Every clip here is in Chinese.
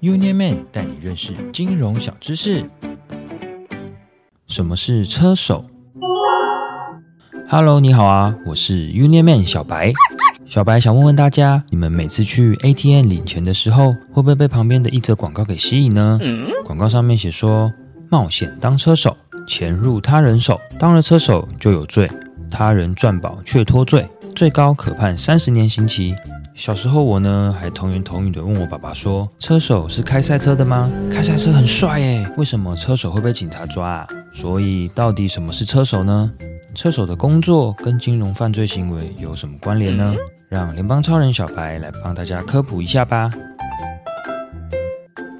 Union Man 带你认识金融小知识。什么是车手？Hello，你好啊，我是 Union Man 小白。小白想问问大家，你们每次去 ATM 领钱的时候，会不会被旁边的一则广告给吸引呢？广告上面写说，冒险当车手，钱入他人手，当了车手就有罪，他人赚宝却脱罪，最高可判三十年刑期。小时候我呢，还童言童语的问我爸爸说：“车手是开赛车的吗？开赛车很帅耶，为什么车手会被警察抓啊？”所以到底什么是车手呢？车手的工作跟金融犯罪行为有什么关联呢？让联邦超人小白来帮大家科普一下吧。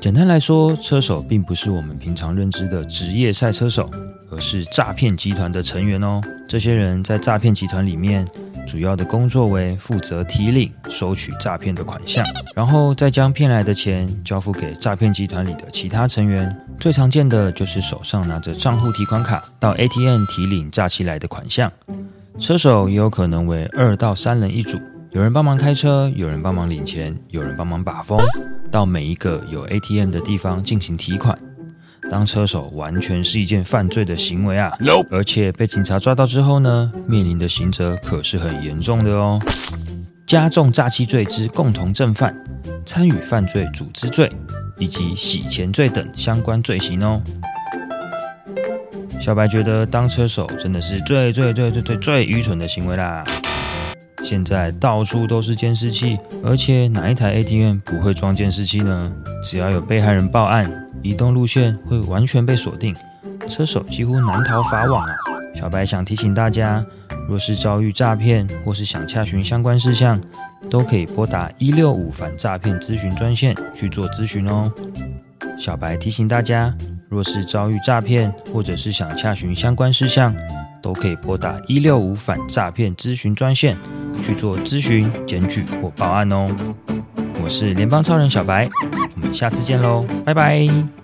简单来说，车手并不是我们平常认知的职业赛车手，而是诈骗集团的成员哦。这些人在诈骗集团里面。主要的工作为负责提领、收取诈骗的款项，然后再将骗来的钱交付给诈骗集团里的其他成员。最常见的就是手上拿着账户提款卡到 ATM 提领诈欺来的款项。车手也有可能为二到三人一组，有人帮忙开车，有人帮忙领钱，有人帮忙把风，到每一个有 ATM 的地方进行提款。当车手完全是一件犯罪的行为啊！而且被警察抓到之后呢，面临的刑责可是很严重的哦，加重诈欺罪之共同正犯、参与犯罪组织罪以及洗钱罪等相关罪行哦。小白觉得当车手真的是最最最最最最愚蠢的行为啦！现在到处都是监视器，而且哪一台 ATM 不会装监视器呢？只要有被害人报案。移动路线会完全被锁定，车手几乎难逃法网啊！小白想提醒大家，若是遭遇诈骗或是想查询相关事项，都可以拨打一六五反诈骗咨询专线去做咨询哦。小白提醒大家，若是遭遇诈骗或者是想查询相关事项，都可以拨打一六五反诈骗咨询专线去做咨询、检举或报案哦。我是联邦超人小白。我们下次见喽，拜拜。